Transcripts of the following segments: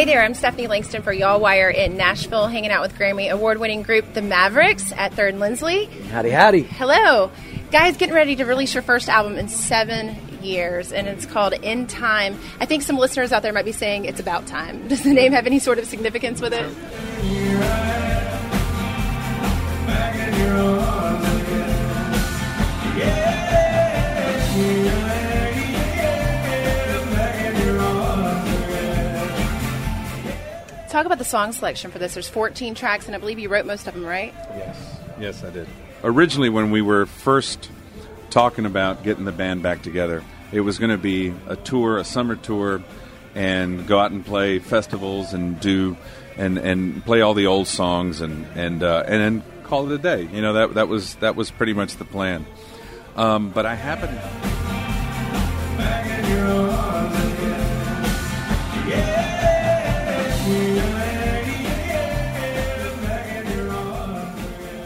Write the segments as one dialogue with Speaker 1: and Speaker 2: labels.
Speaker 1: Hey there, I'm Stephanie Langston for Y'all Wire in Nashville, hanging out with Grammy award winning group The Mavericks at Third Lindsey. Lindsley.
Speaker 2: Howdy, howdy.
Speaker 1: Hello. Guys, getting ready to release your first album in seven years, and it's called In Time. I think some listeners out there might be saying it's about time. Does the name have any sort of significance with it? Talk about the song selection for this. There's 14 tracks, and I believe you wrote most of them, right?
Speaker 3: Yes. Yes, I did. Originally, when we were first talking about getting the band back together, it was going to be a tour, a summer tour, and go out and play festivals and do and and play all the old songs and and uh, and then call it a day. You know that that was that was pretty much the plan. Um, but I happened.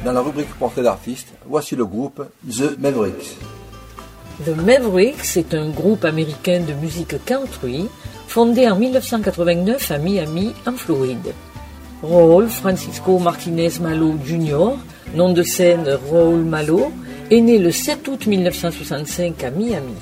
Speaker 4: Dans la rubrique portrait d'artiste, voici le groupe The Mavericks.
Speaker 5: The Mavericks est un groupe américain de musique country fondé en 1989 à Miami, en Floride. Raul Francisco Martinez Malo Jr., nom de scène Raul Malo, est né le 7 août 1965 à Miami.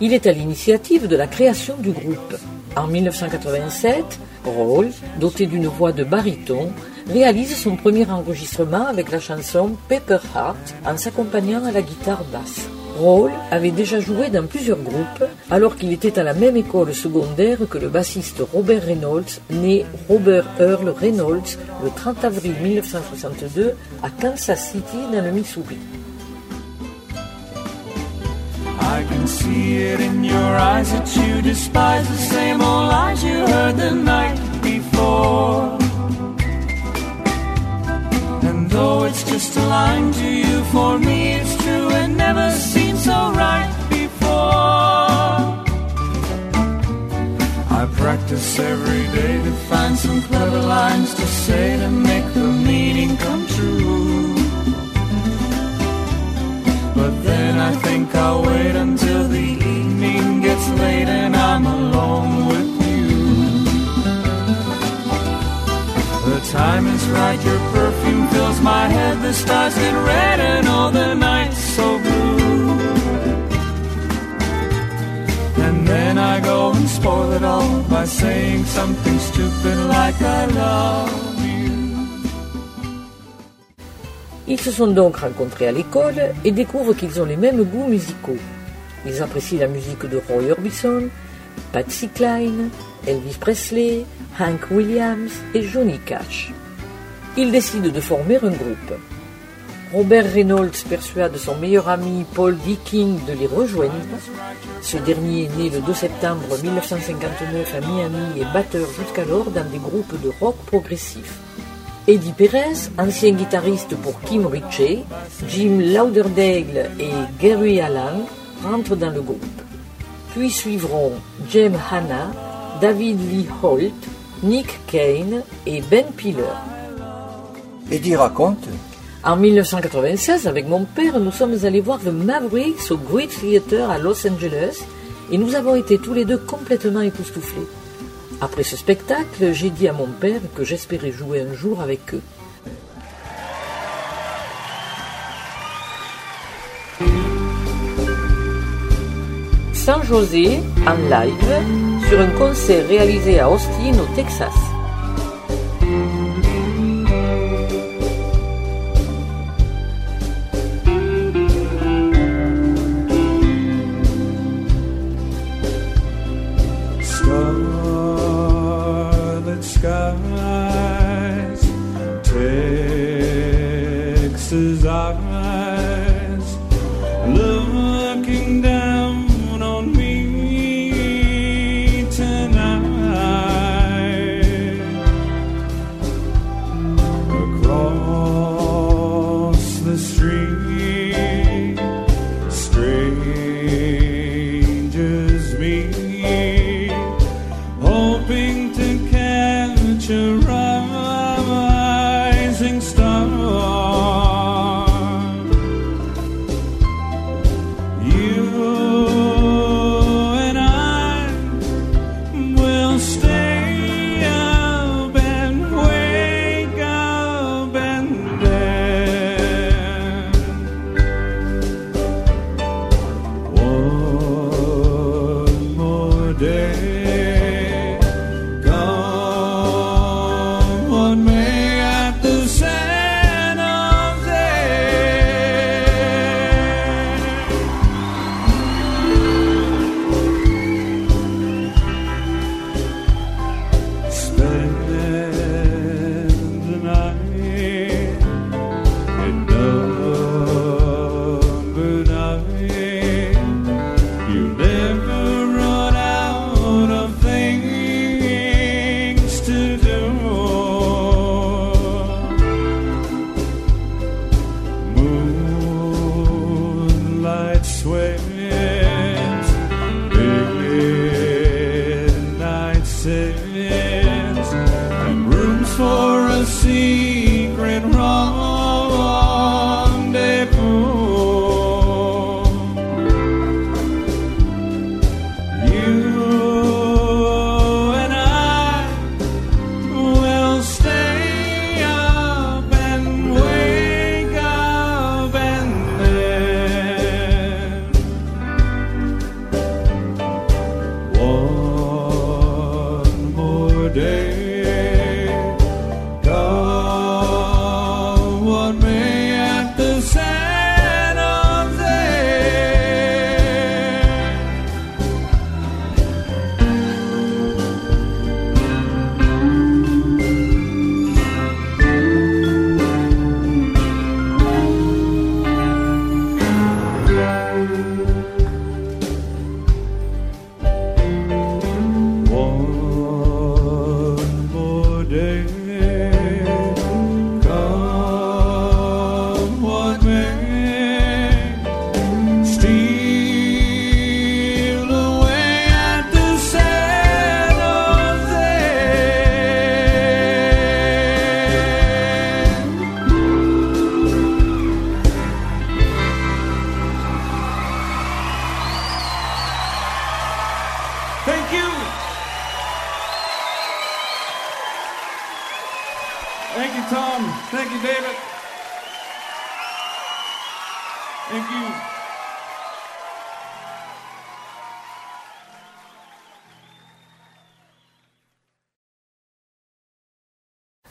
Speaker 5: Il est à l'initiative de la création du groupe. En 1987, Raul, doté d'une voix de baryton, réalise son premier enregistrement avec la chanson Pepper Heart en s'accompagnant à la guitare basse. Roll avait déjà joué dans plusieurs groupes alors qu'il était à la même école secondaire que le bassiste Robert Reynolds, né Robert Earl Reynolds le 30 avril 1962 à Kansas City dans le Missouri.
Speaker 6: though it's just a line to you, for me it's true and never seemed so right before. I practice every day to find some clever lines to say to make the meaning come true. But then I think I'll wait until the evening gets late and I'm alone. Time is right, your perfume fills my head. The stars get red and all the nights so blue. And then I go and spoil it all by saying something stupid like I love.
Speaker 5: Ils se sont donc rencontrés à l'école et découvrent qu'ils ont les mêmes goûts musicaux. Ils apprécient la musique de Roy Orbison, Patsy Klein, Elvis Presley, Hank Williams et Johnny Cash. Ils décident de former un groupe. Robert Reynolds persuade son meilleur ami Paul viking de les rejoindre. Ce dernier est né le 2 septembre 1959 à Miami et batteur jusqu'alors dans des groupes de rock progressif. Eddie Perez, ancien guitariste pour Kim Ritchie, Jim Lauderdale et Gary Allen rentrent dans le groupe. Puis suivront James Hanna, David Lee Holt, Nick Kane et Ben Piller.
Speaker 4: Eddie raconte.
Speaker 5: En 1996, avec mon père, nous sommes allés voir The Mavericks au Great Theater à Los Angeles et nous avons été tous les deux complètement époustouflés. Après ce spectacle, j'ai dit à mon père que j'espérais jouer un jour avec eux. San José en live sur un concert réalisé à Austin, au Texas.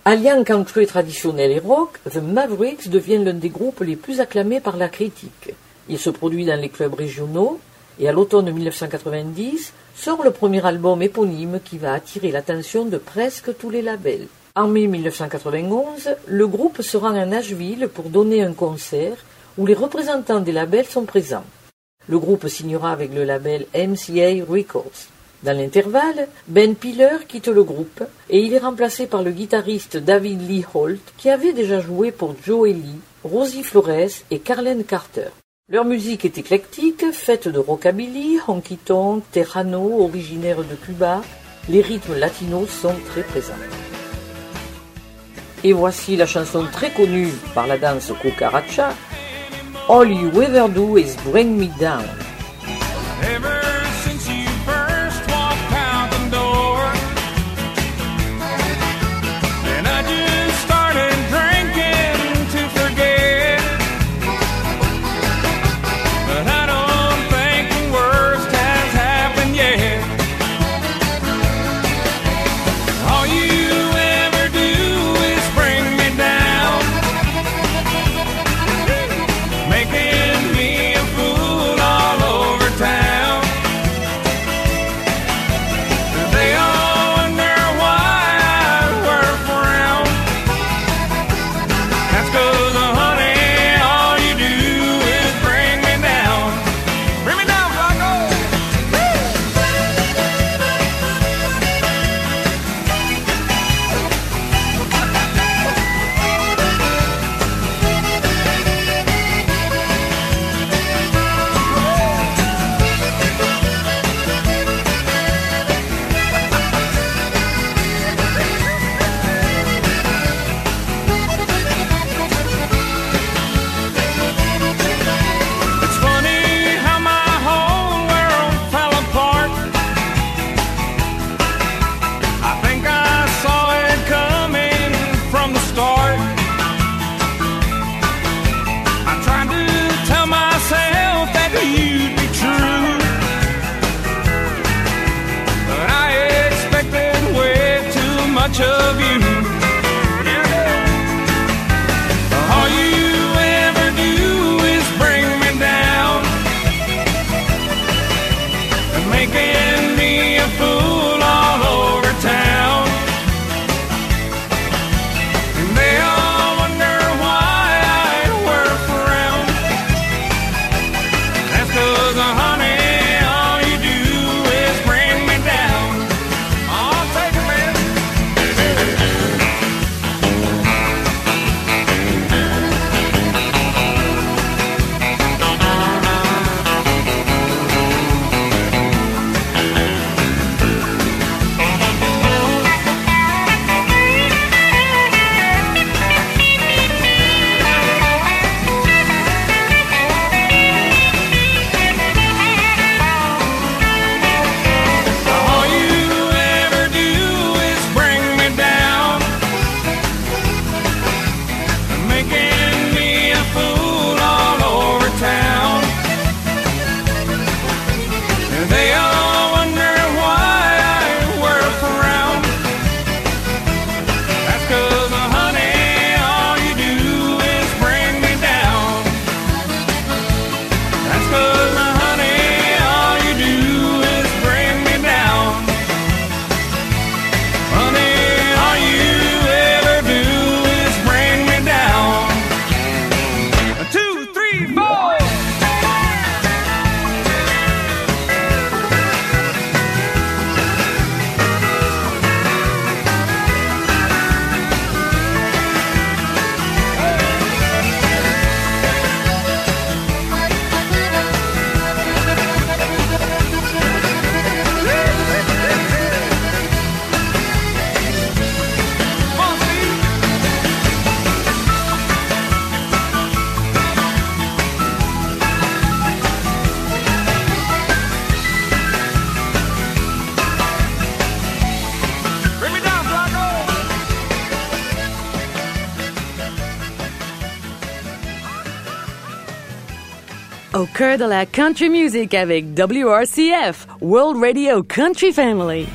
Speaker 6: Alliant country traditionnel et rock, The Mavericks devient l'un des groupes les plus acclamés par la critique. Il se produit dans les clubs régionaux et à l'automne 1990 sort le premier album éponyme qui va attirer l'attention de presque tous les labels. En mai 1991, le groupe se rend à Nashville pour donner un concert où les représentants des labels sont présents. Le groupe signera avec le label MCA Records. Dans l'intervalle, Ben Piller quitte le groupe et il est remplacé par le guitariste David Lee Holt qui avait déjà joué pour Joe Lee, Rosie Flores et Carlene Carter. Leur musique est éclectique, faite de rockabilly, honky-tonk, terrano, originaire de Cuba. Les rythmes latinos sont très présents. Et voici la chanson très connue par la danse cucaracha, All You Ever Do Is Bring Me Down.
Speaker 2: au cœur de la country music avec WRCF, World Radio Country Family.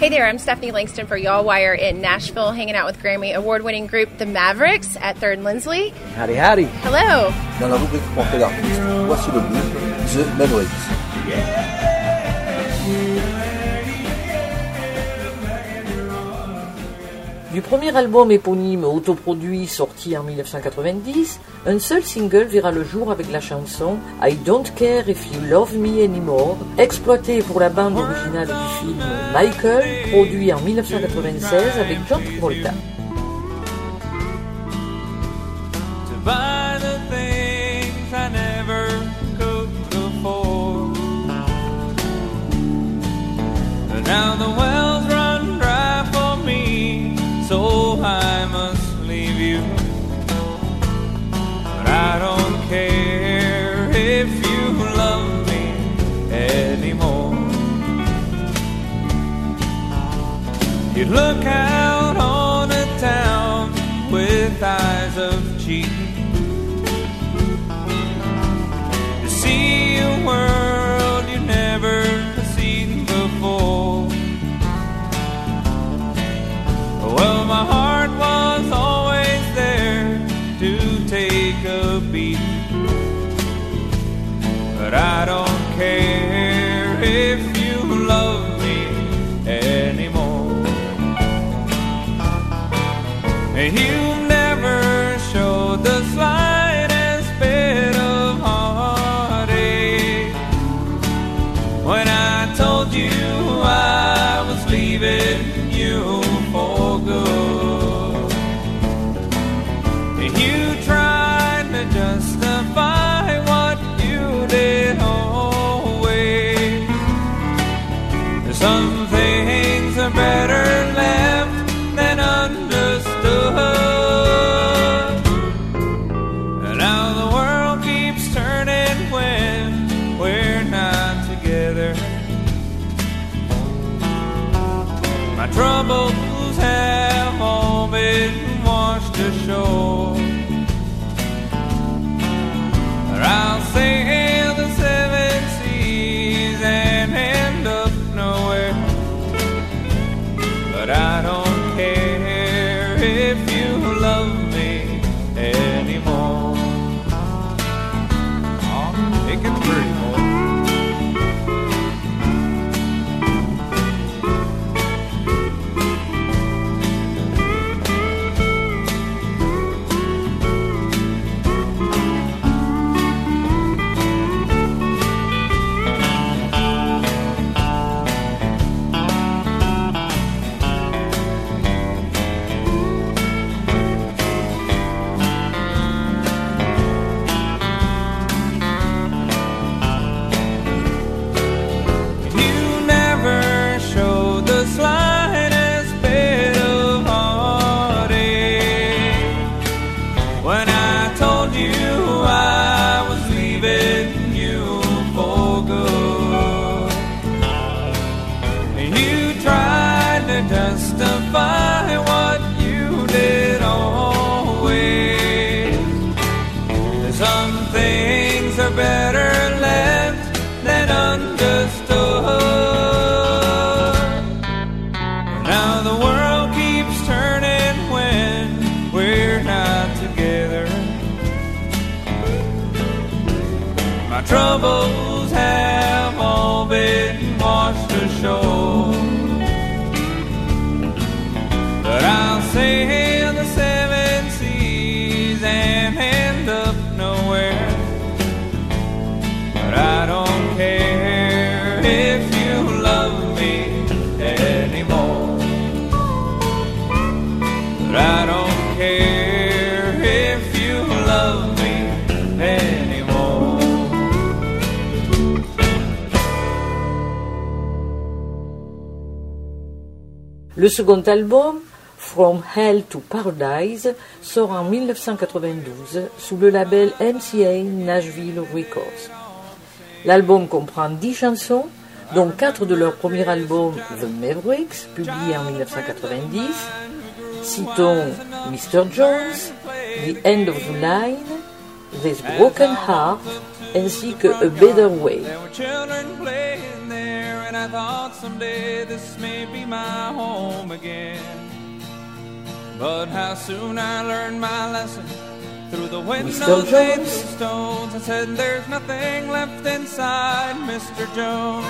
Speaker 1: Hey there, I'm Stephanie Langston for Y'all Wire in Nashville, hanging out with Grammy award winning group The Mavericks at 3rd and Lindsley.
Speaker 7: Howdy, howdy.
Speaker 1: Hello.
Speaker 4: Dans la rubrique Portée d'artistes, voici le groupe The Mavericks. Yeah.
Speaker 5: Du premier album éponyme autoproduit sorti en 1990, un seul single verra le jour avec la chanson I Don't Care If You Love Me Anymore, exploitée pour la bande originale du film Michael, produit en 1996 avec John
Speaker 6: volta I don't care if you love me anymore. You look out on a town with eyes of cheating. You see a world you never seen before. Well, my heart. I don't care if you love me anymore. you
Speaker 5: second album, From Hell to Paradise, sort en 1992 sous le label MCA Nashville Records. L'album comprend 10 chansons, dont 4 de leur premier album The Mavericks, publié en 1990. Citons Mr. Jones, The End of the Line, This Broken Heart, ainsi que A Better Way.
Speaker 6: thought someday this may be my home again. But how soon I learned my lesson through the windows made through stones. I said, There's nothing left inside, Mr. Jones.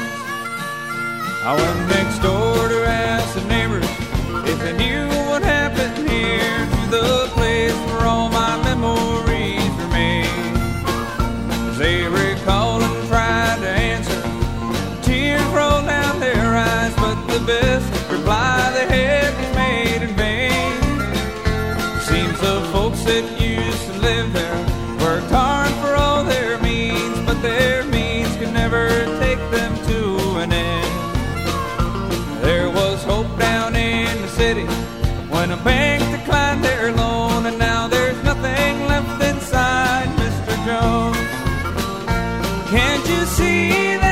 Speaker 6: I went next door to ask the neighbors if they knew what happened here to the place where all my memories. see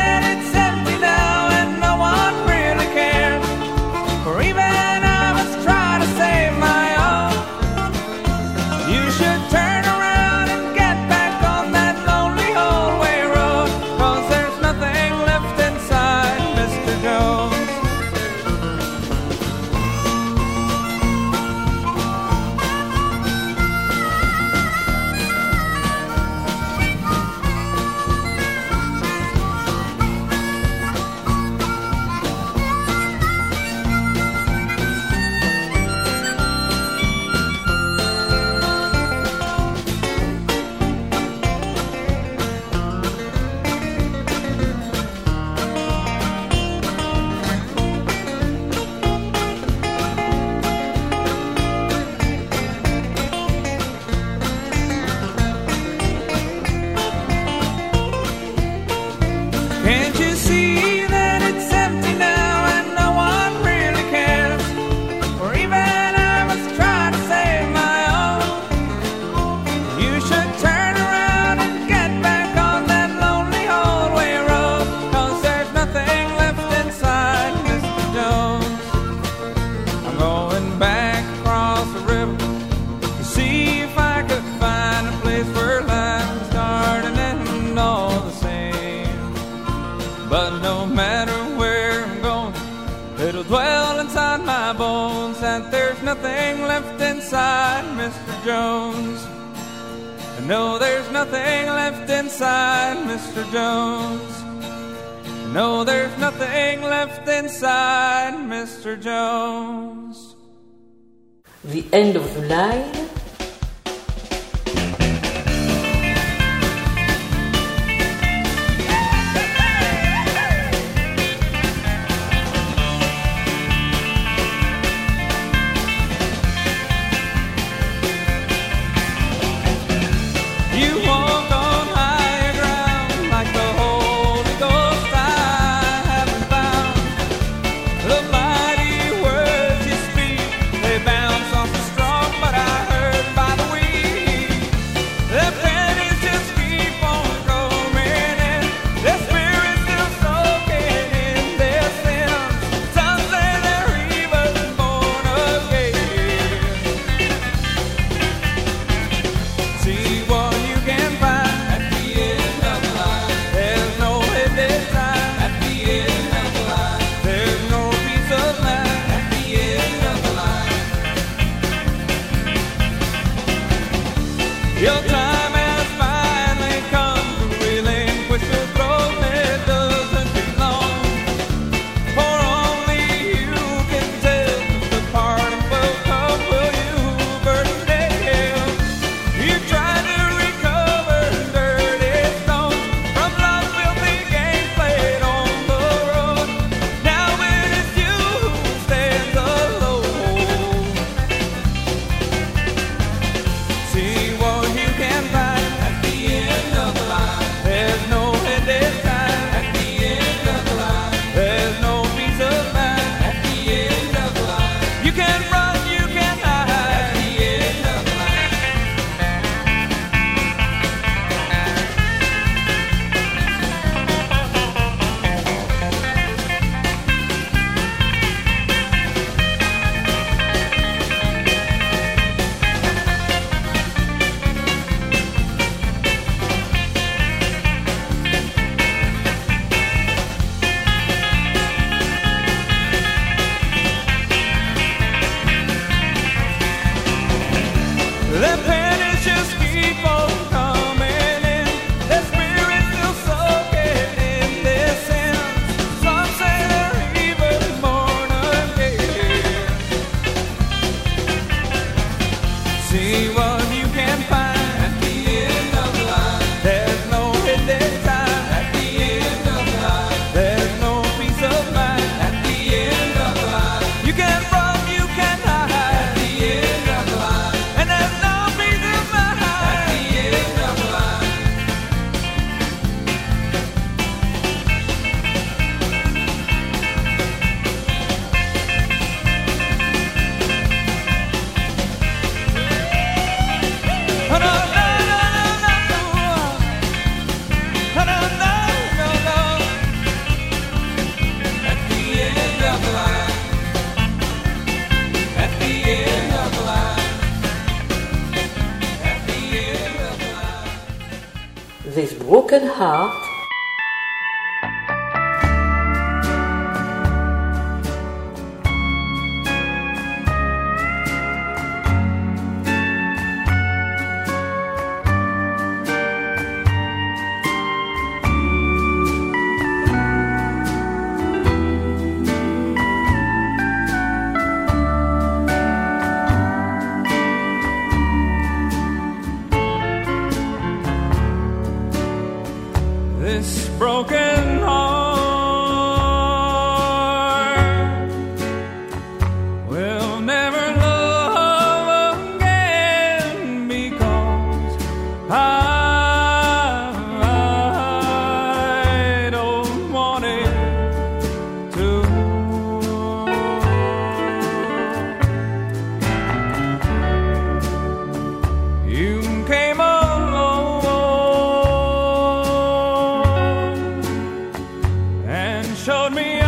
Speaker 6: showed me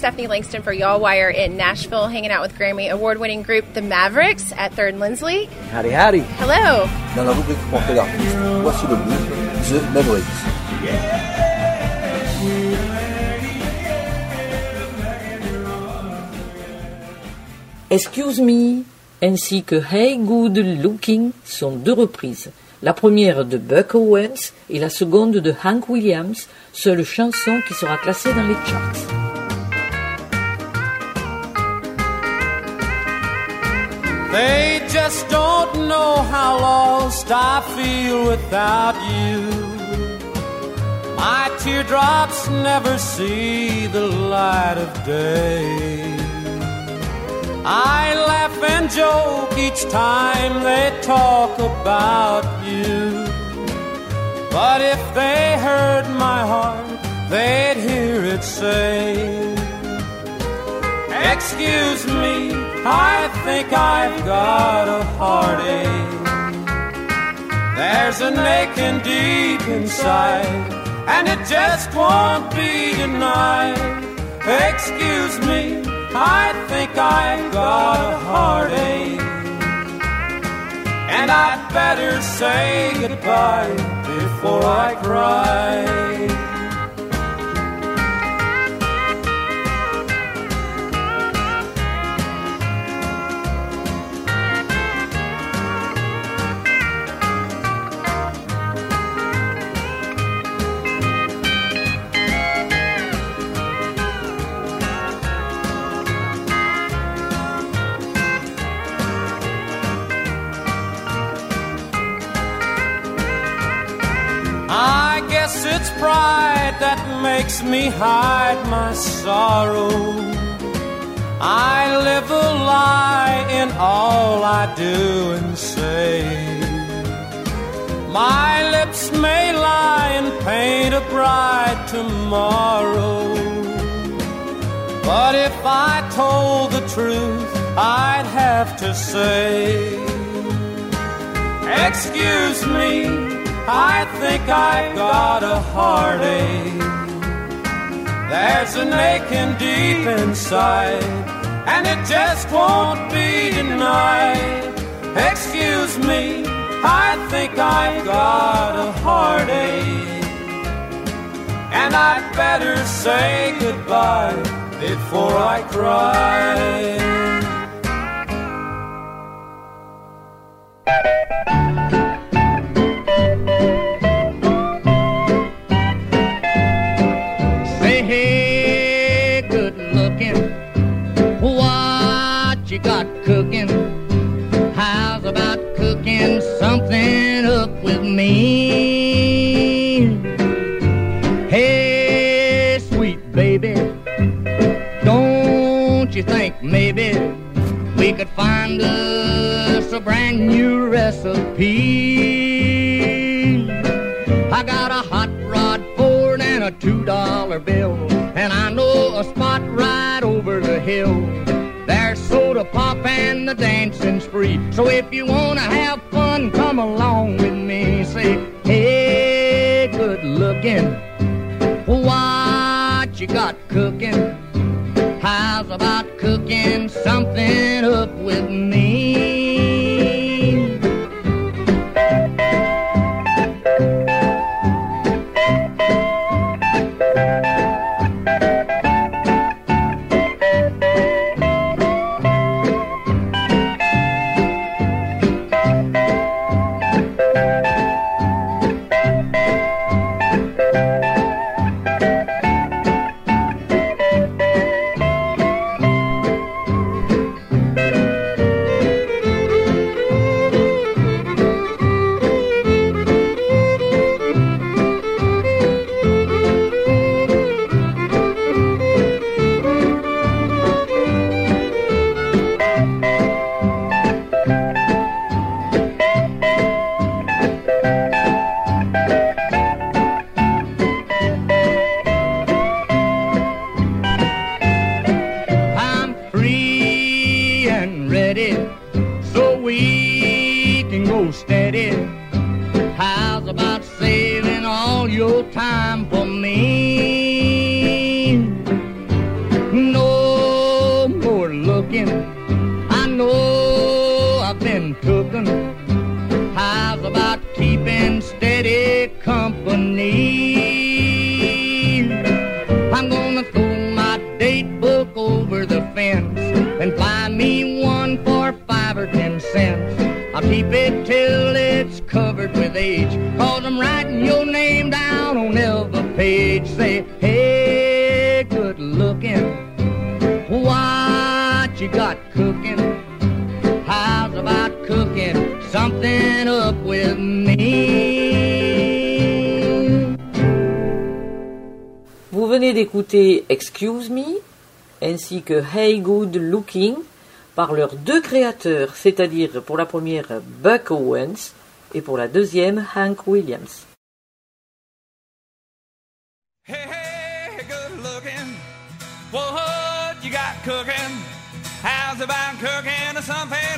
Speaker 1: Stephanie Langston for Y'all Wire in Nashville, hanging out with Grammy award winning group The Mavericks at Third rd and Lindsley.
Speaker 7: Howdy, howdy.
Speaker 1: Hello.
Speaker 4: Dans la rubrique Portée d'artiste, voici le groupe The Mavericks.
Speaker 5: Excuse Me ainsi que Hey Good Looking sont deux reprises, la première de Buck Owens et la seconde de Hank Williams, seule chanson qui sera classée dans les charts.
Speaker 6: They just don't know how lost I feel without you. My teardrops never see the light of day. I laugh and joke each time they talk about you. But if they heard my heart, they'd hear it say, Excuse me. I think I've got a heartache.
Speaker 8: There's an aching deep inside, and it just won't be denied. Excuse me, I think I've got a heartache. And I'd better say goodbye before I cry. guess it's pride that makes me hide my sorrow. I live a lie in all I do and say. My lips may lie and paint a bright tomorrow. But if I told the truth, I'd have to say, Excuse me. I think I've got a heartache. There's an aching deep inside, and it just won't be denied. Excuse me, I think I've got a heartache. And I'd better say goodbye before I cry. Maybe we could find us a brand new recipe. I got a hot rod Ford and a two dollar bill, and I know a spot right over the hill. There's soda pop and the dancing spree. So if you wanna have fun, come along with me. Say, hey, good looking. something up with me.
Speaker 5: que Hey Good Looking par leurs deux créateurs, c'est-à-dire pour la première Buck Owens et pour la deuxième Hank Williams.
Speaker 8: Hey, hey, good looking. How's about cooking
Speaker 9: or something?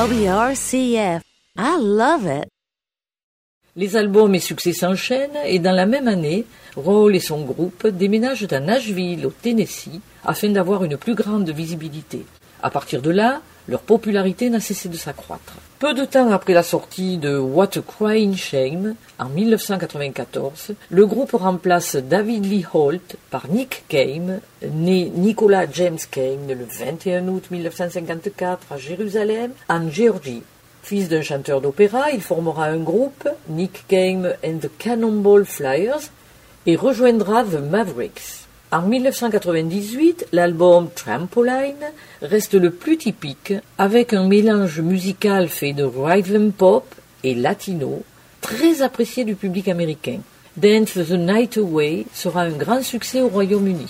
Speaker 2: I love it.
Speaker 6: Les albums et succès s'enchaînent et dans la même année, Roll et son groupe déménagent à Nashville, au Tennessee, afin d'avoir une plus grande visibilité. À partir de là, leur popularité n'a cessé de s'accroître. Peu de temps après la sortie de What a Crying Shame en 1994, le groupe remplace David Lee Holt par Nick Kame, né Nicolas James kane le 21 août 1954 à Jérusalem, en Géorgie. Fils d'un chanteur d'opéra, il formera un groupe, Nick Kame and the Cannonball Flyers, et rejoindra The Mavericks. En 1998, l'album Trampoline reste le plus typique, avec un mélange musical fait de rhythm pop et latino, très apprécié du public américain. Dance the Night Away sera un grand succès au Royaume-Uni.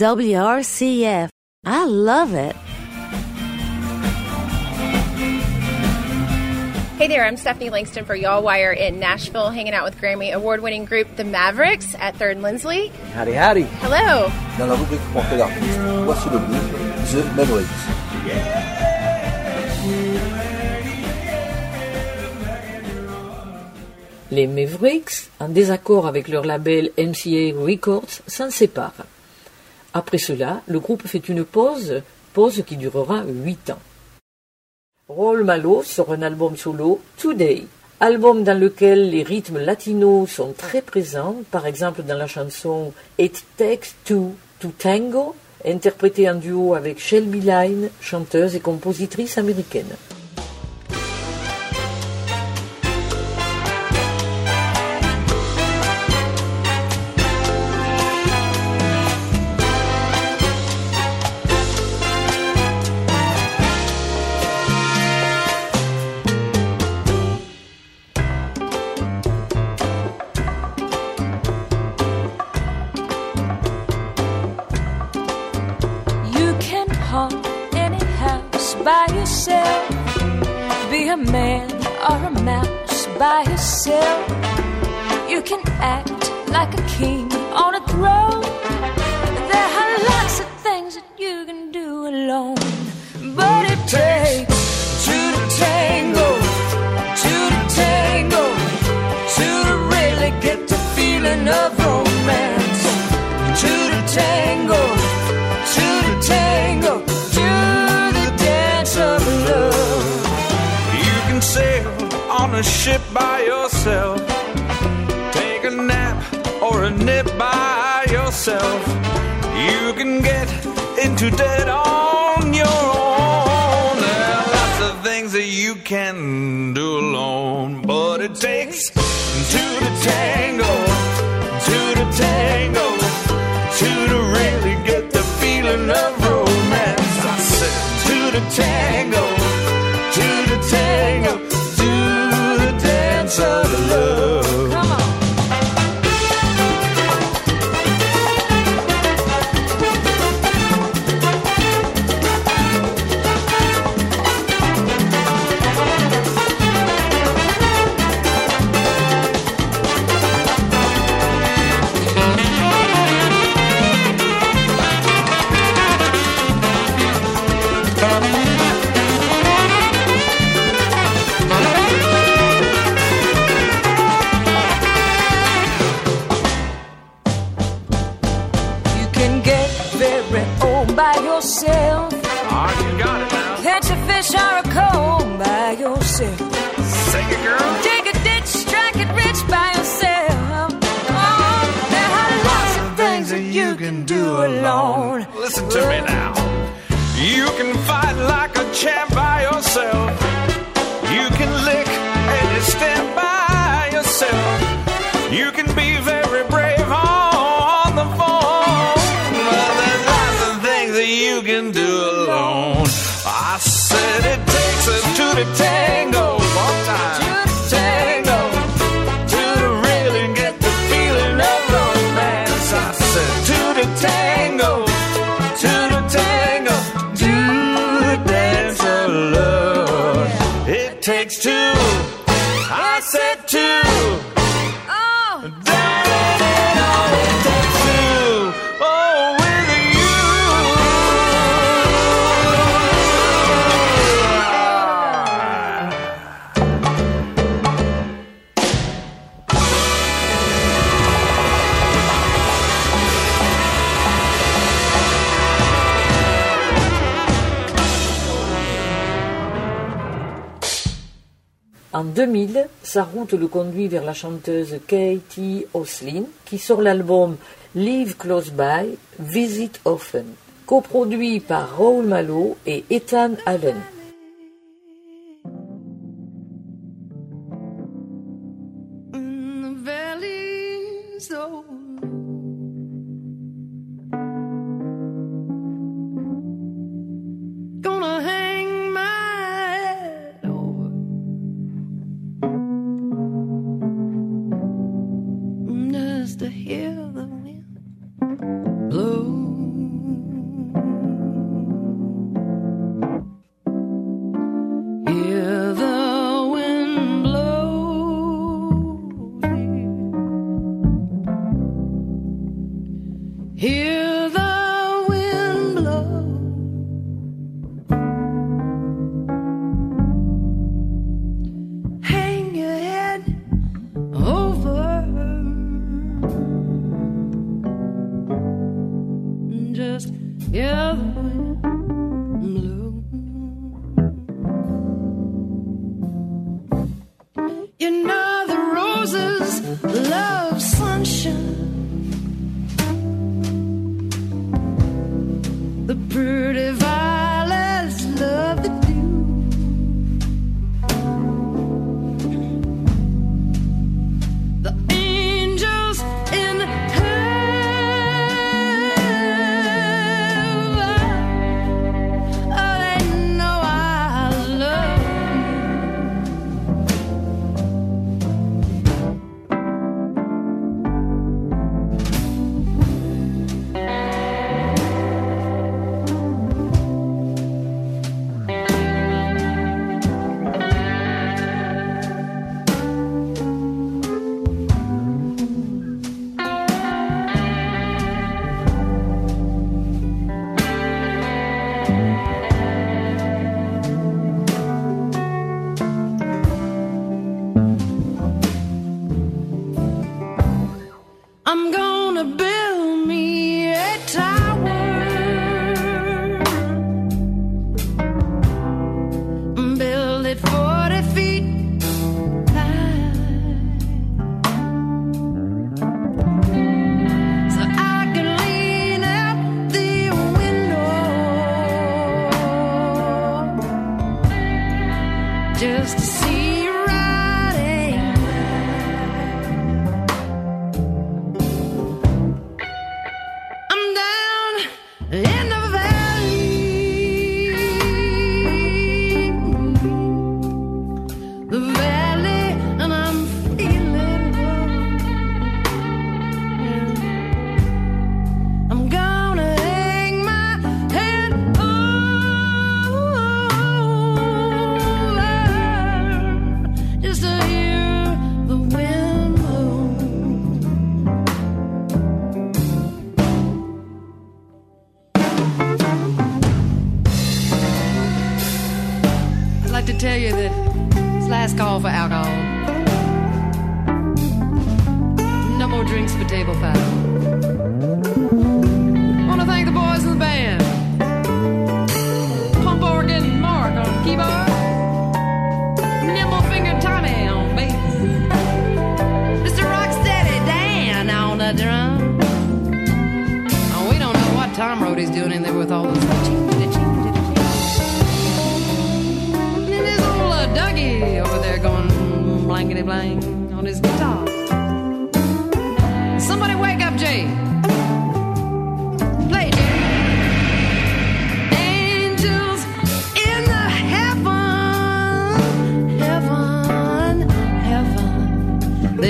Speaker 2: WRCF. I love it.
Speaker 1: Hey there, I'm Stephanie Langston for Y'all Wire in Nashville, hanging out with Grammy award winning group The Mavericks at 3rd and Lindsley.
Speaker 7: Howdy, howdy.
Speaker 1: Hello.
Speaker 4: What's la rubrique Portée d'artiste, voici The Mavericks.
Speaker 5: Les Mavericks, en désaccord avec leur label MCA Records, s'en séparent. Après cela, le groupe fait une pause, pause qui durera huit ans. Roll Malo sort un album solo, Today, album dans lequel les rythmes latinos sont très présents, par exemple dans la chanson It Takes Two to Tango, interprétée en duo avec Shelby Line, chanteuse et compositrice américaine.
Speaker 10: by yourself. You can act like a king on a throne.
Speaker 6: a ship by yourself. Take a nap or a nip by yourself. You can get into debt on your own. There are lots of things that you can do alone, but it takes two to tango, two to tango, two to really get the feeling of romance. I said two to tango.
Speaker 5: le conduit vers la chanteuse Katie Oslin, qui sort l'album Live Close By, Visit Often, coproduit par Raoul Malo et Ethan Allen.
Speaker 10: just hear the wind.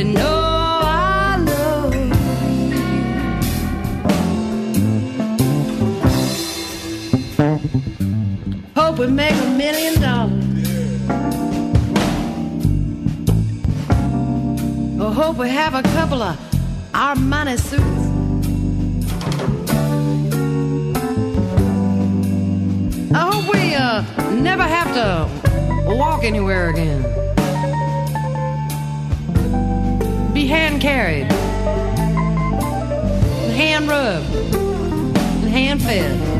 Speaker 7: they know I love Hope we make a million dollars. Yeah. hope we have a couple of Armani suits. I hope we uh, never have to walk anywhere again. hand carried, hand rubbed, hand fed.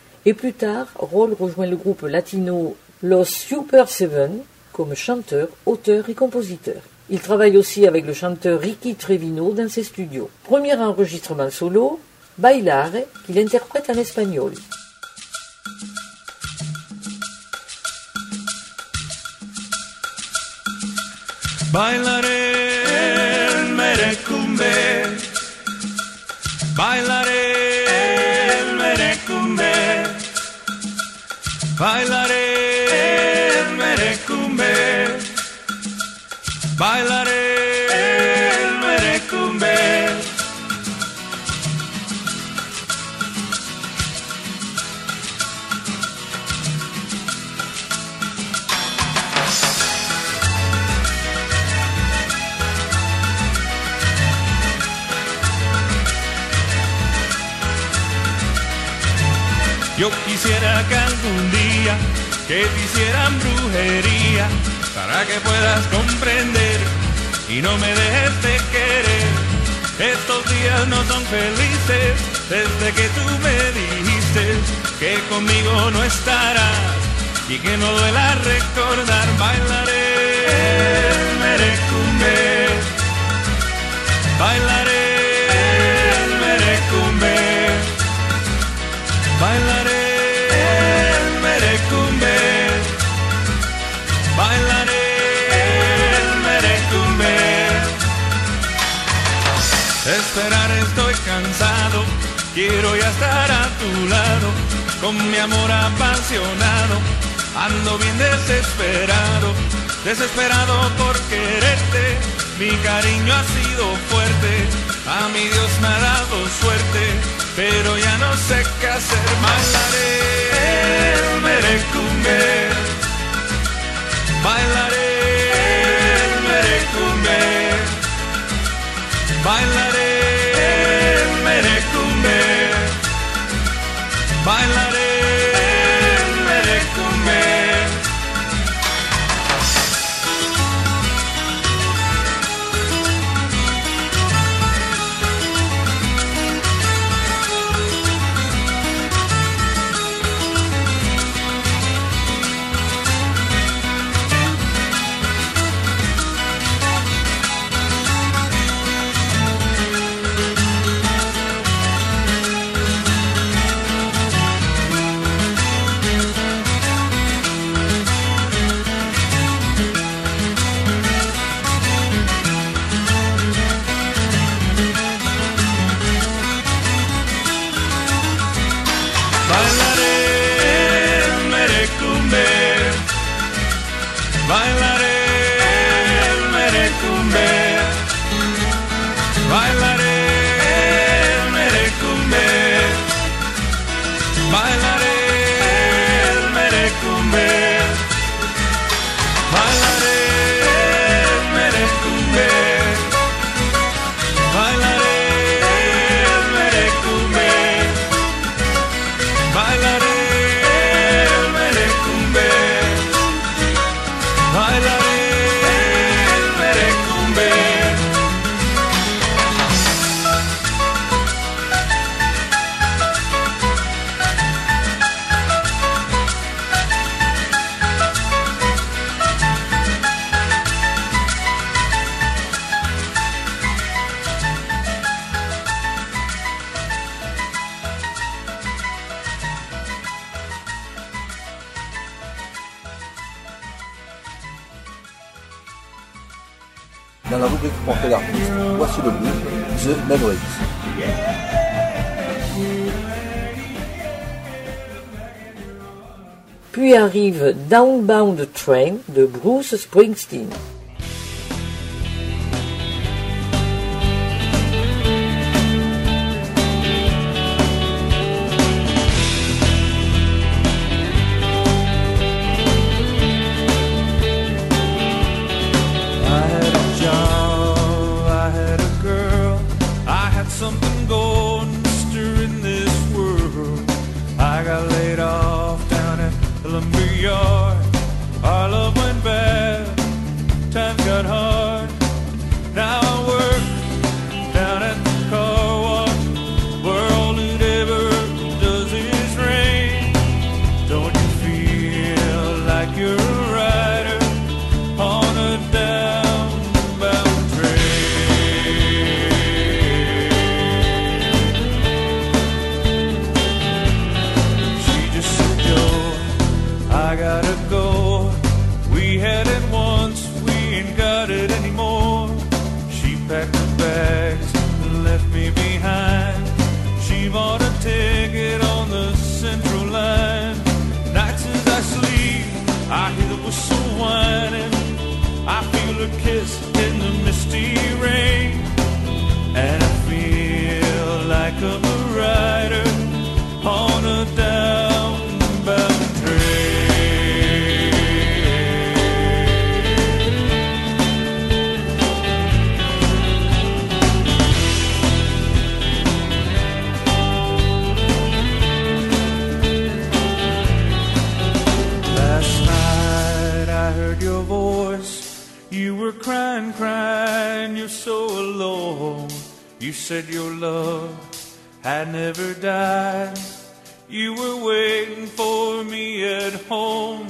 Speaker 5: Et plus tard, Roll rejoint le groupe latino Los Super Seven comme chanteur, auteur et compositeur. Il travaille aussi avec le chanteur Ricky Trevino dans ses studios. Premier enregistrement solo, Bailare, qu'il interprète en espagnol.
Speaker 6: Bailaré, merecumbe, bailaré. Bailaré merecumbe. Bailaré Yo quisiera que algún día que te hicieran brujería para que puedas comprender y no me dejes de querer. Estos días no son felices desde que tú me dijiste que conmigo no estarás y que no duela recordar bailaré merecumbe bailaré merecumbe Bailaré el merecumbe, bailaré el merecumbe. Esperar estoy cansado, quiero ya estar a tu lado, con mi amor apasionado, ando bien desesperado, desesperado por quererte, mi cariño ha sido fuerte, a mi Dios me ha dado suerte pero ya no sé qué hacer Bailaré el merecumbe, bailaré el merecumbe, bailaré el merecumbe, bailaré.
Speaker 5: arrive Downbound Train de Bruce Springsteen.
Speaker 6: said your love had never died. You were waiting for me at home.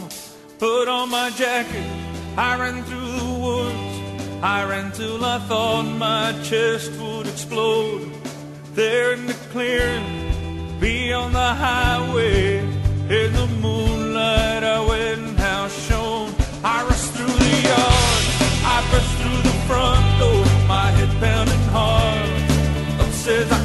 Speaker 6: Put on my jacket, I ran through the woods. I ran till I thought my chest would explode. There in the clearing, beyond the highway, in the
Speaker 11: says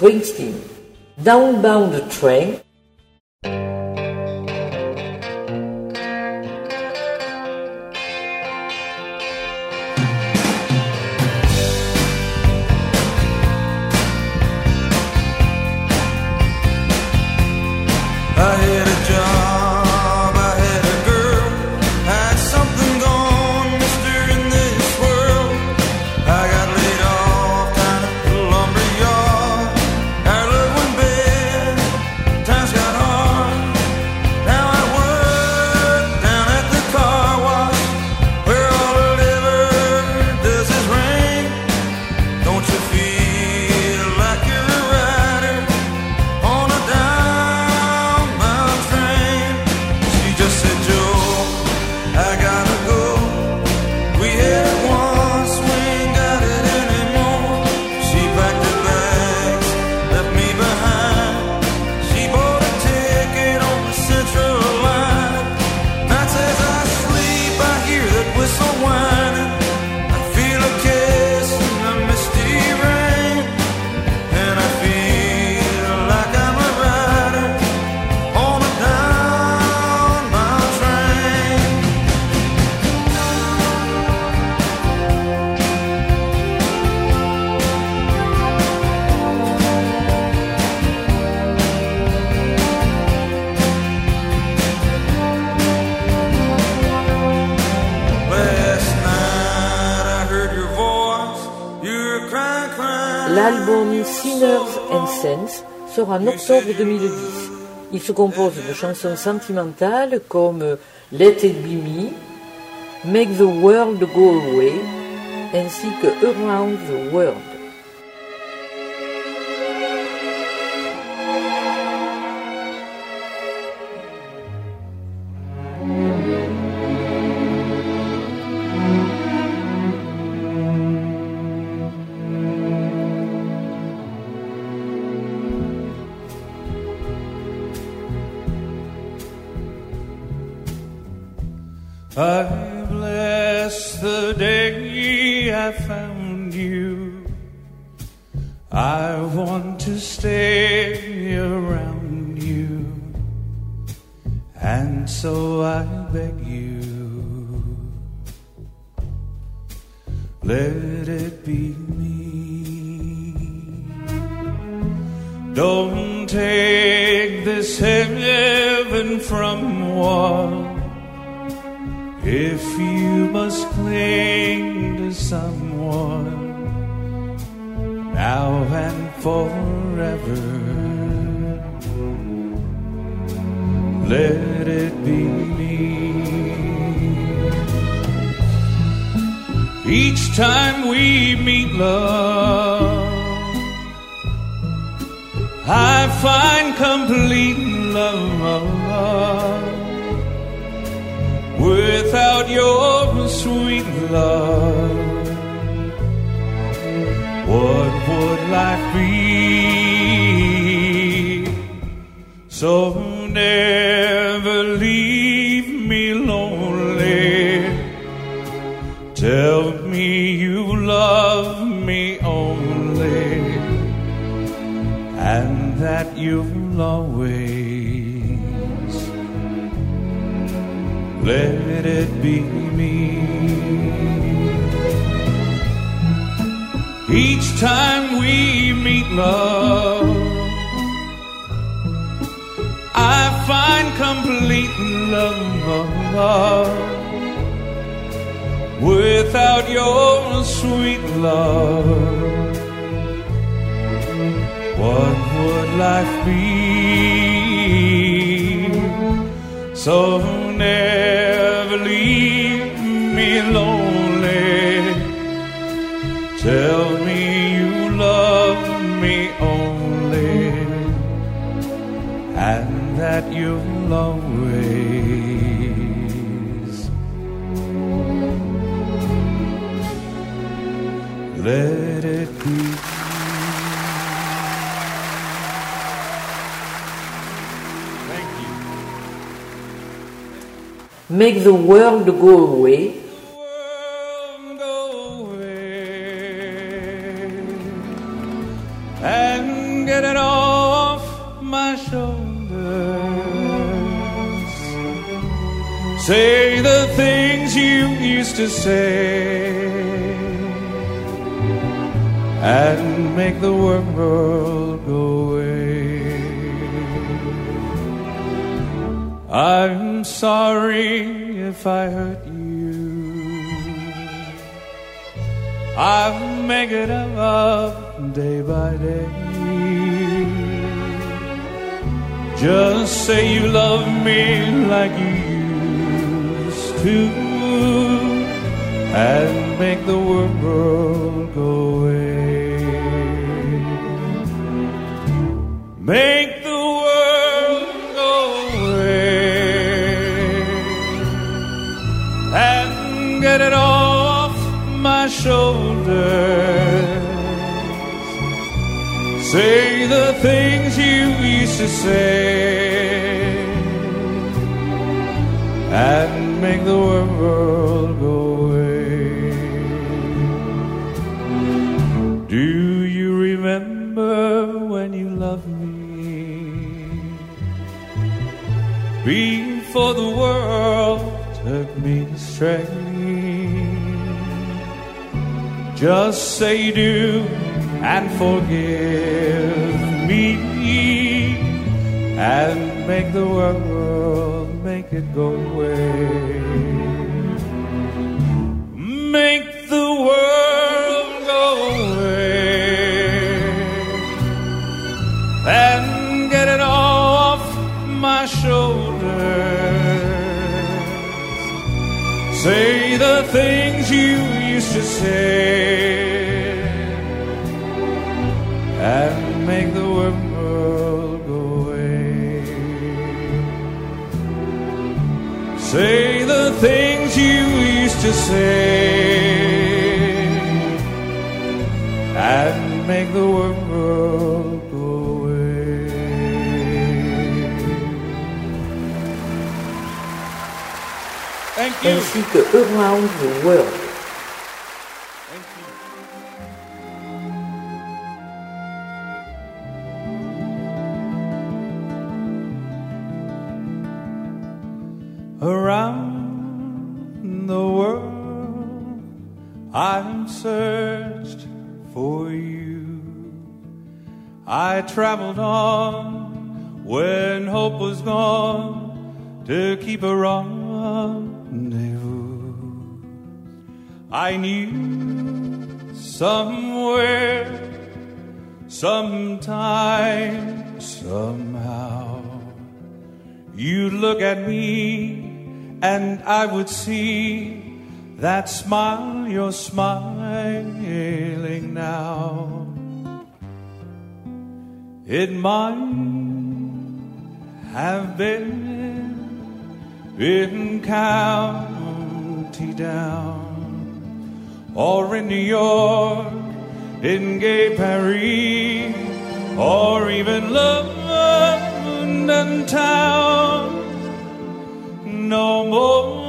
Speaker 11: Springsteen. Downbound Train en octobre 2010. Il se compose de chansons sentimentales comme Let It Be Me, Make the World Go Away, ainsi que Around the World.
Speaker 6: each time we meet love. I find complete love without your sweet love. What would life be? So never leave me lonely. Tell that you'll always let it be me. Each time we meet, love, I find complete love without your sweet love. What would life be? So never leave me lonely. Tell me you love me only, and that you'll always let.
Speaker 5: Make the world go away.
Speaker 6: And get it off my shoulders. Say the things you used to say. And make the world go away. I'm sorry if I hurt you. I'll make it up day by day. Just say you love me like you used to, and make the world go away. Make Say the things you used to say and make the world go away. Do you remember when you loved me? Before the world took me astray. Just say you do and forgive me and make the world make it go away. Make the world go away and get it off my shoulders. Say the things you used to say. Say the things you used to say and make the world go away. Thank you.
Speaker 5: Ainsi around the world.
Speaker 6: would see that smile you're smiling now. It might have been in county down, or in New York, in gay Paris, or even London town. No more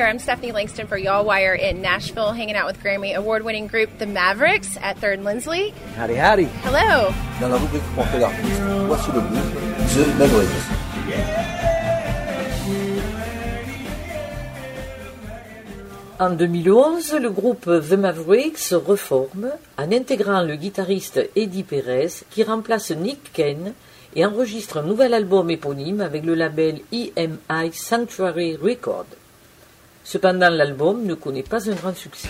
Speaker 1: Je I'm Stephanie Langston for Y'all Wire in Nashville, hanging out with Grammy award winning group The Mavericks at Third rd and Lindsley.
Speaker 4: Howdy, howdy.
Speaker 1: Hello.
Speaker 5: En 2011, le groupe The Mavericks se reforme en intégrant le guitariste Eddie Perez qui remplace Nick Ken et enregistre un nouvel album éponyme avec le label EMI Sanctuary Records. Cependant, l'album ne connaît pas un grand succès.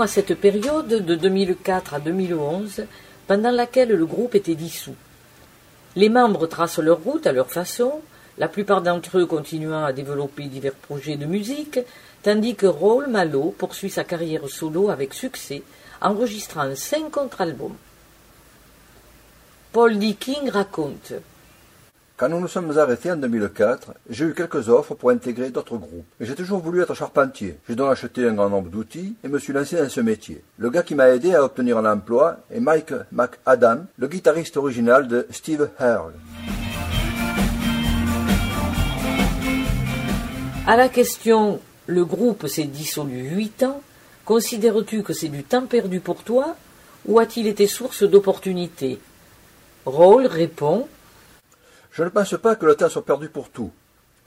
Speaker 5: à cette période de 2004 à 2011, pendant laquelle le groupe était dissous. Les membres tracent leur route à leur façon, la plupart d'entre eux continuant à développer divers projets de musique, tandis que Raoul Malo poursuit sa carrière solo avec succès, enregistrant cinq contre-albums. Paul King raconte
Speaker 4: quand nous nous sommes arrêtés en 2004, j'ai eu quelques offres pour intégrer d'autres groupes. J'ai toujours voulu être charpentier. J'ai donc acheté un grand nombre d'outils et me suis lancé dans ce métier. Le gars qui m'a aidé à obtenir un emploi est Mike McAdam, le guitariste original de Steve Earle.
Speaker 5: À la question le groupe s'est dissolu 8 ans, considères-tu que c'est du temps perdu pour toi ou a-t-il été source d'opportunités Raoul répond
Speaker 4: je ne pense pas que le temps soit perdu pour tout.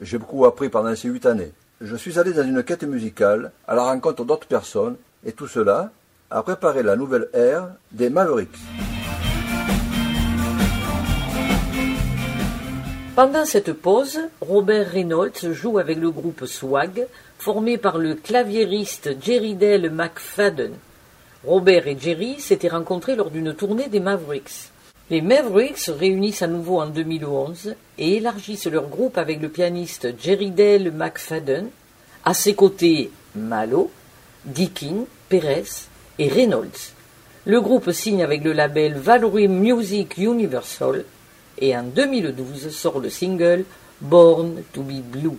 Speaker 4: J'ai beaucoup appris pendant ces huit années. Je suis allé dans une quête musicale, à la rencontre d'autres personnes, et tout cela a préparé la nouvelle ère des Mavericks.
Speaker 5: Pendant cette pause, Robert Reynolds joue avec le groupe Swag, formé par le claviériste Jerry Dell McFadden. Robert et Jerry s'étaient rencontrés lors d'une tournée des Mavericks. Les Mavericks se réunissent à nouveau en 2011 et élargissent leur groupe avec le pianiste Jerry Dale McFadden, à ses côtés Malo, Deakin, Perez et Reynolds. Le groupe signe avec le label Valerie Music Universal et en 2012 sort le single Born to be Blue.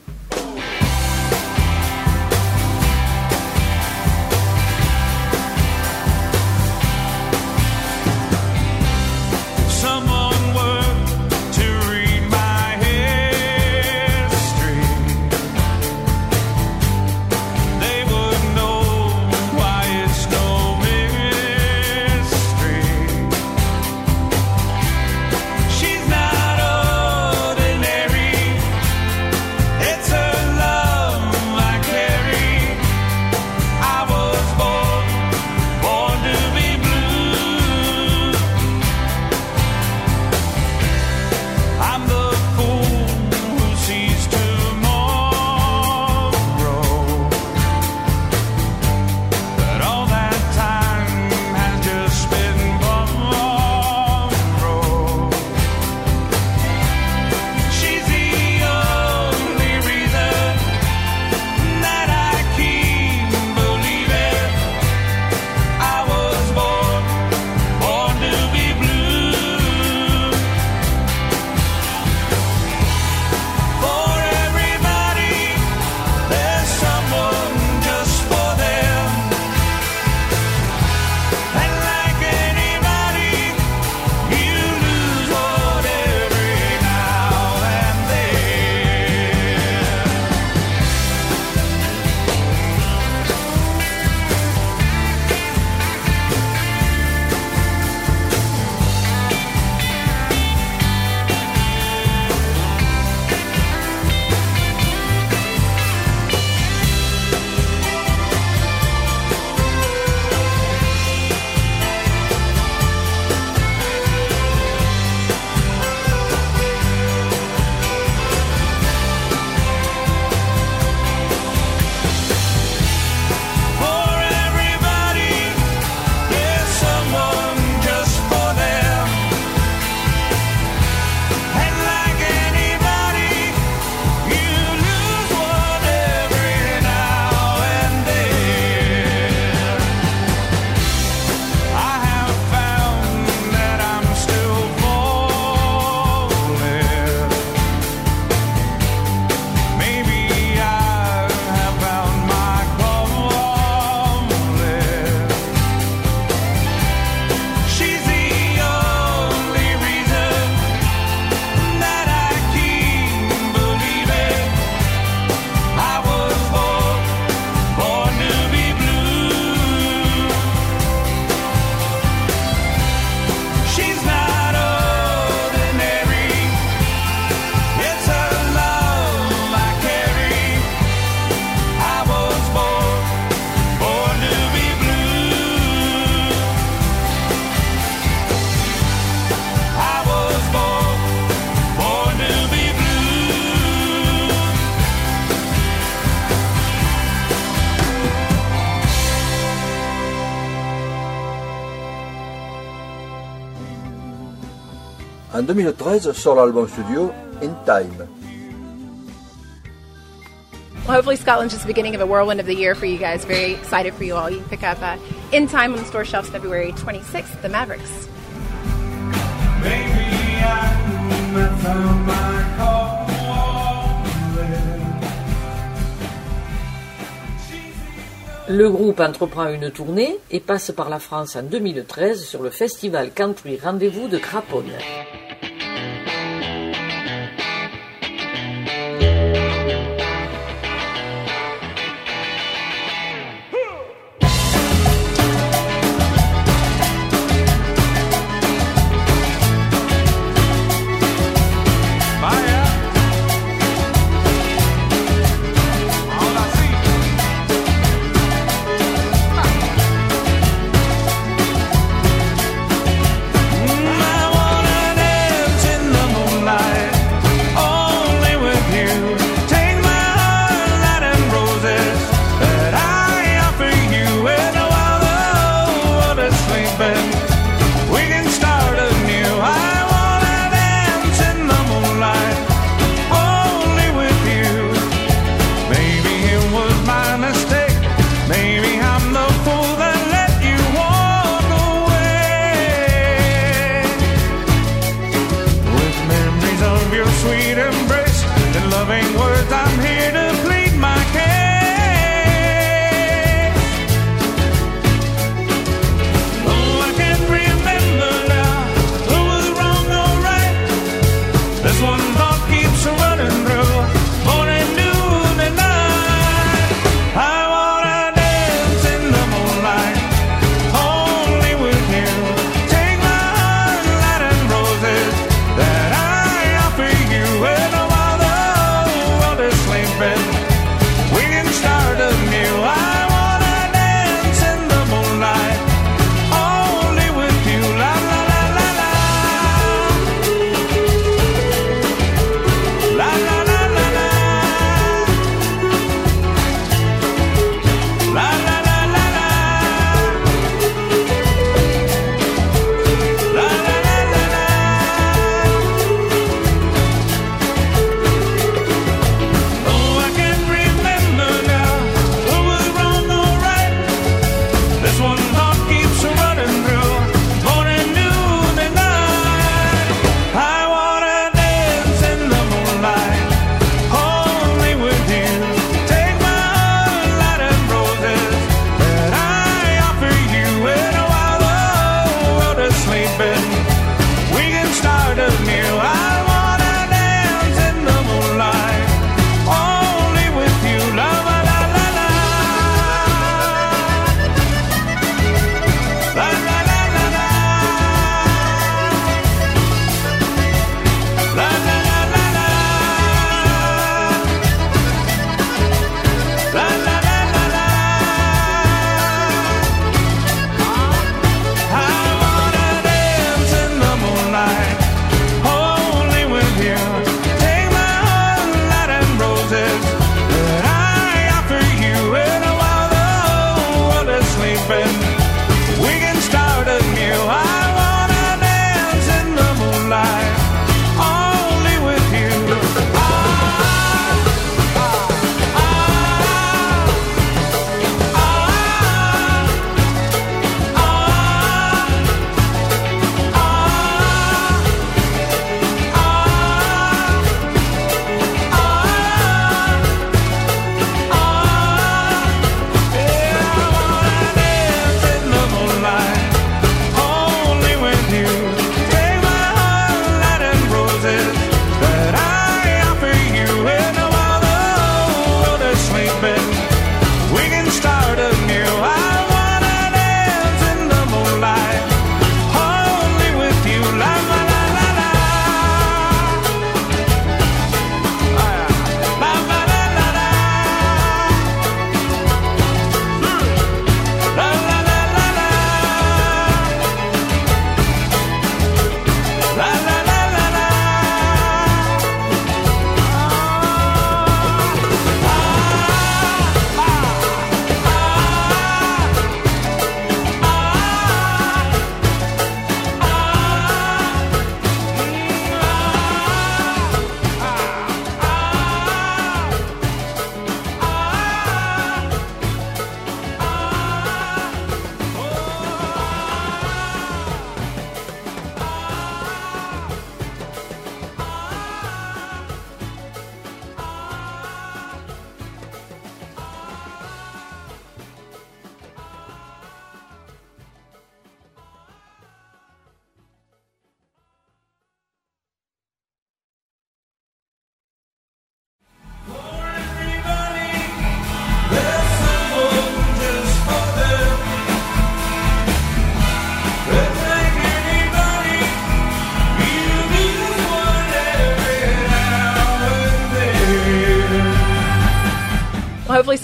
Speaker 4: 2013 sur l'album studio In Time.
Speaker 1: Well, hopefully Scotland's just the beginning of a whirlwind of the year for you guys. Very excited for you all. You can pick up uh, In Time on the store shelves February 26th, The Mavericks.
Speaker 6: Le groupe entreprend une tournée et passe par la France en 2013 sur le festival Country Rendez-vous de Craponne.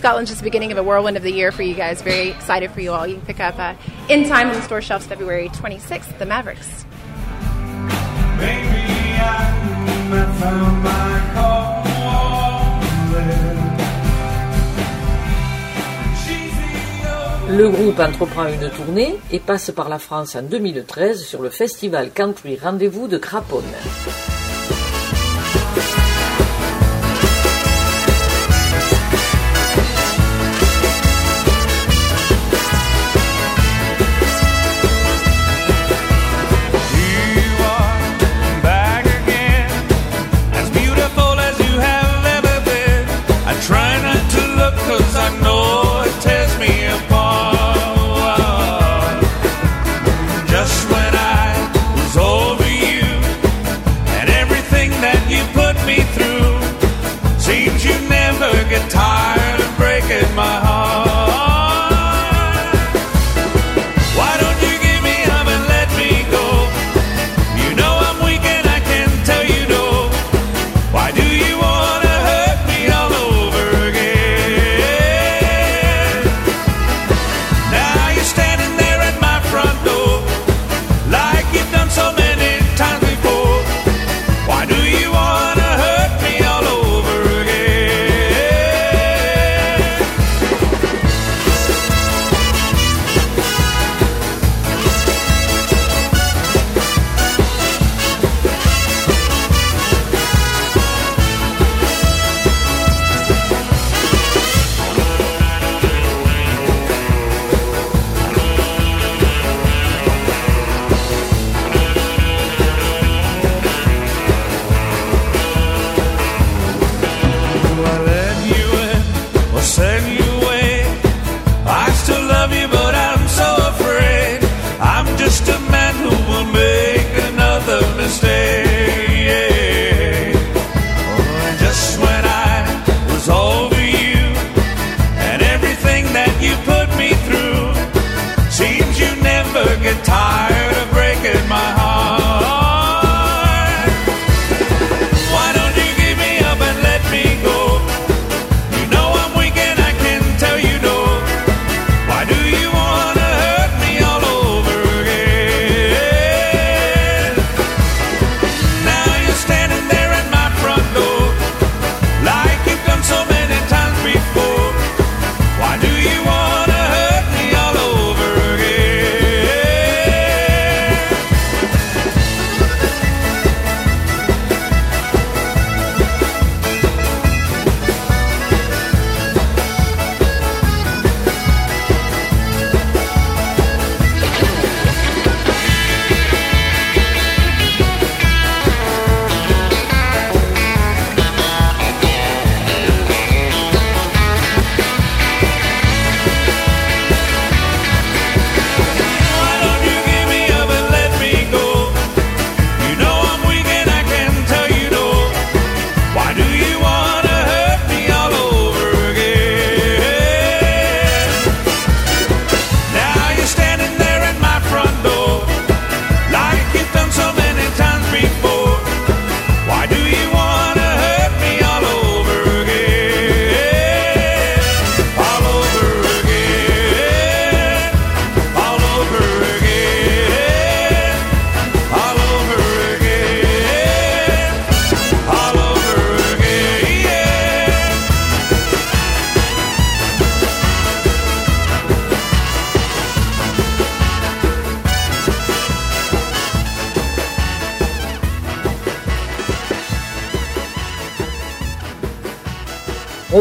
Speaker 1: Scotland's just the beginning of a whirlwind of the year for you guys. Very excited for you all. You can pick up uh, in time on the store shelves February 26th, The Mavericks.
Speaker 6: Le groupe entreprend une tournée et passe par la France en 2013 sur le festival country Rendez-vous de Craponne.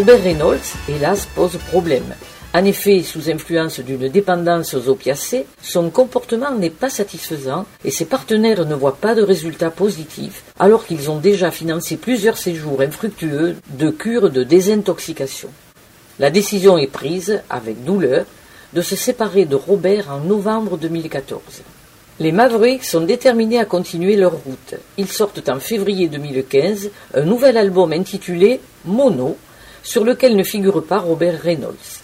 Speaker 6: Robert Reynolds, hélas, pose problème. En effet, sous influence d'une dépendance aux opiacés, son comportement n'est pas satisfaisant et ses partenaires ne voient pas de résultats positifs, alors qu'ils ont déjà financé plusieurs séjours infructueux de cure de désintoxication. La décision est prise, avec douleur, de se séparer de Robert en novembre 2014. Les Mavericks sont déterminés à continuer leur route. Ils sortent en février 2015 un nouvel album intitulé Mono, sur lequel ne figure pas Robert Reynolds.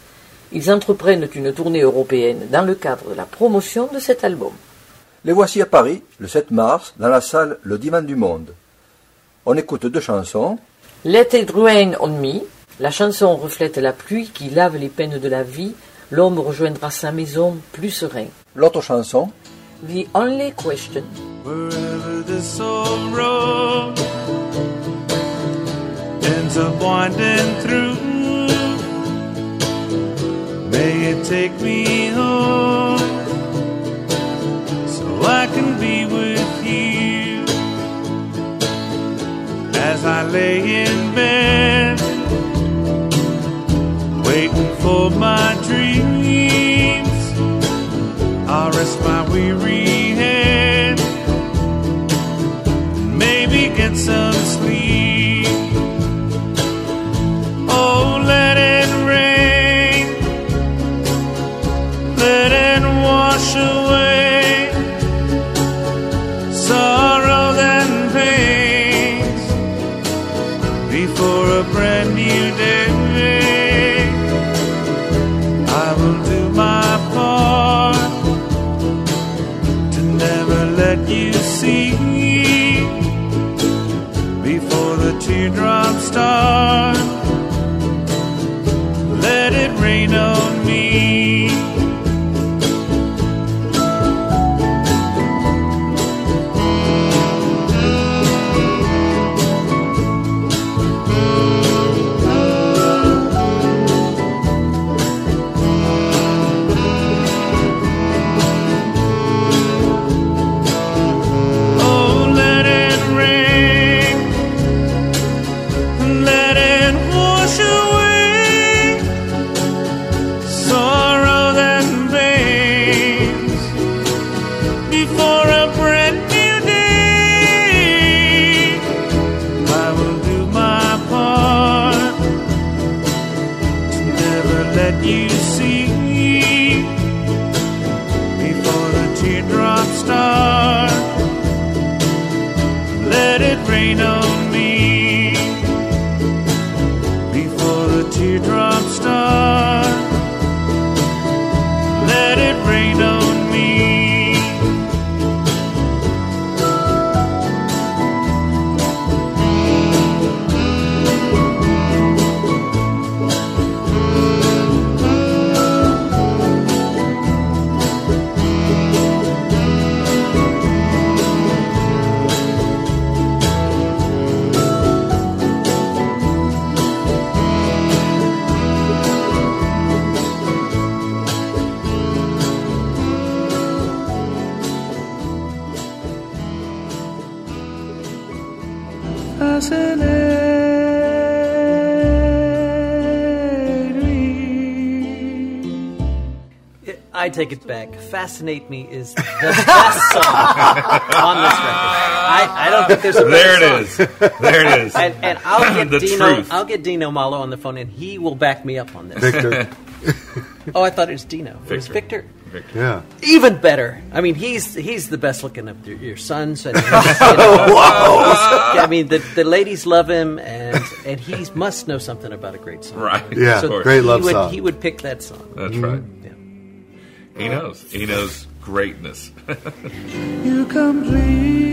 Speaker 6: Ils entreprennent une tournée européenne dans le cadre de la promotion de cet album.
Speaker 4: Les voici à Paris, le 7 mars, dans la salle Le Dimanche du Monde. On écoute deux chansons.
Speaker 6: Let it rain on me.
Speaker 5: La chanson reflète la pluie qui lave les peines de la vie. L'homme rejoindra sa maison plus serein.
Speaker 4: L'autre chanson.
Speaker 5: The only question.
Speaker 12: ends up winding through. May it take me home so I can be with you as I lay in bed waiting for my
Speaker 6: dream. take it back. Fascinate Me is the best song on this record. I, I don't think there's a
Speaker 3: There it
Speaker 6: song.
Speaker 3: is. There it is.
Speaker 6: And, and I'll get
Speaker 3: The
Speaker 6: Dino.
Speaker 3: truth.
Speaker 6: I'll get Dino Malo on the phone, and he will back me up on this.
Speaker 13: Victor.
Speaker 6: oh, I thought it was Dino. It was Victor. Victor.
Speaker 13: Yeah.
Speaker 6: Even better. I mean, he's he's the best looking of your, your sons. And, you know, I mean, the, the ladies love him, and and he must know something about a great song.
Speaker 3: Right.
Speaker 13: Yeah.
Speaker 3: So
Speaker 13: Great love he
Speaker 6: would,
Speaker 13: song.
Speaker 6: He would pick that song.
Speaker 3: That's right. He knows. He knows greatness.
Speaker 12: you complete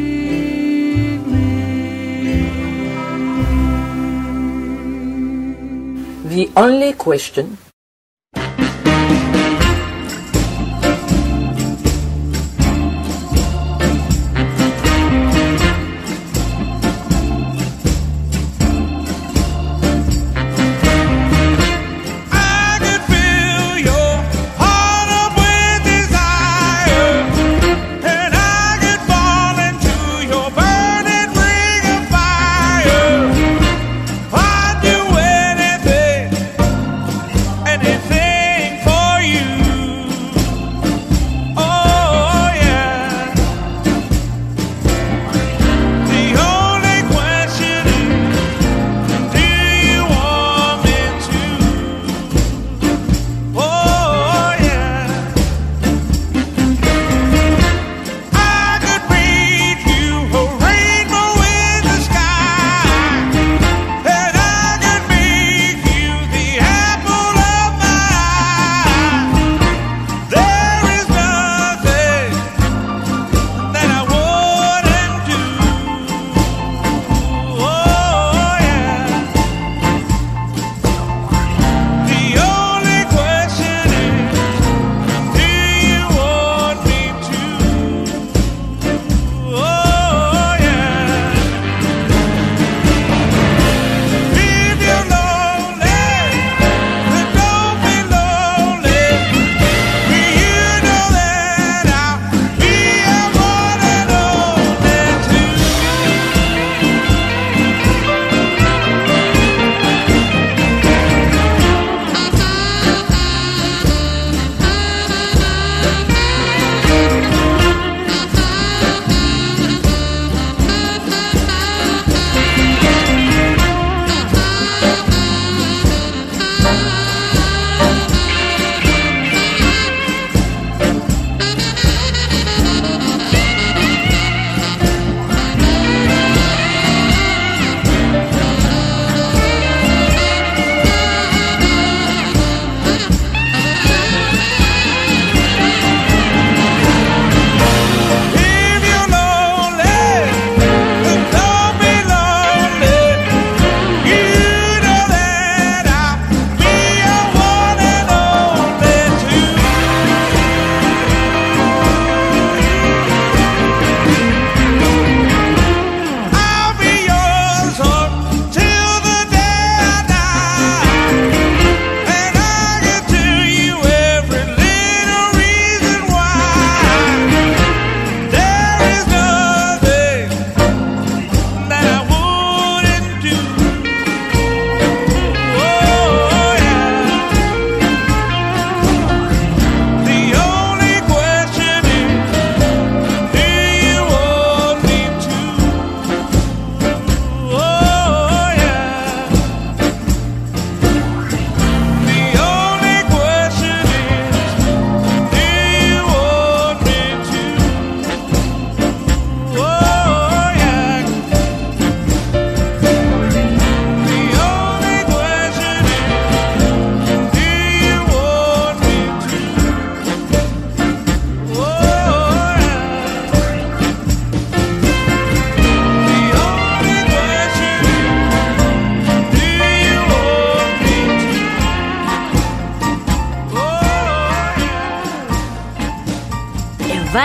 Speaker 5: The only question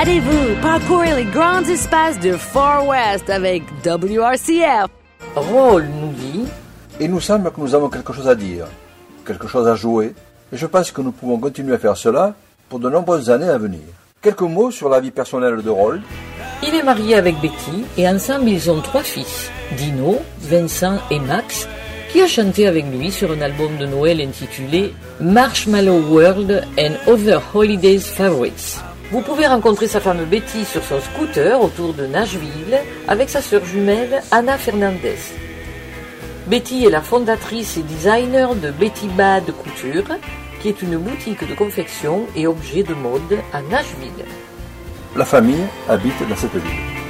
Speaker 2: Allez-vous parcourir les grands espaces du Far West avec WRCF.
Speaker 5: Roll nous dit.
Speaker 4: Il nous semble que nous avons quelque chose à dire, quelque chose à jouer, et je pense que nous pouvons continuer à faire cela pour de nombreuses années à venir. Quelques mots sur la vie personnelle de Roll.
Speaker 5: Il est marié avec Betty et ensemble ils ont trois fils, Dino, Vincent et Max, qui a chanté avec lui sur un album de Noël intitulé Marshmallow World and Other Holidays Favorites. Vous pouvez rencontrer sa femme Betty sur son scooter autour de Nashville avec sa sœur jumelle Anna Fernandez. Betty est la fondatrice et designer de Betty Bad Couture, qui est une boutique de confection et objets de mode à Nashville.
Speaker 4: La famille habite dans cette ville.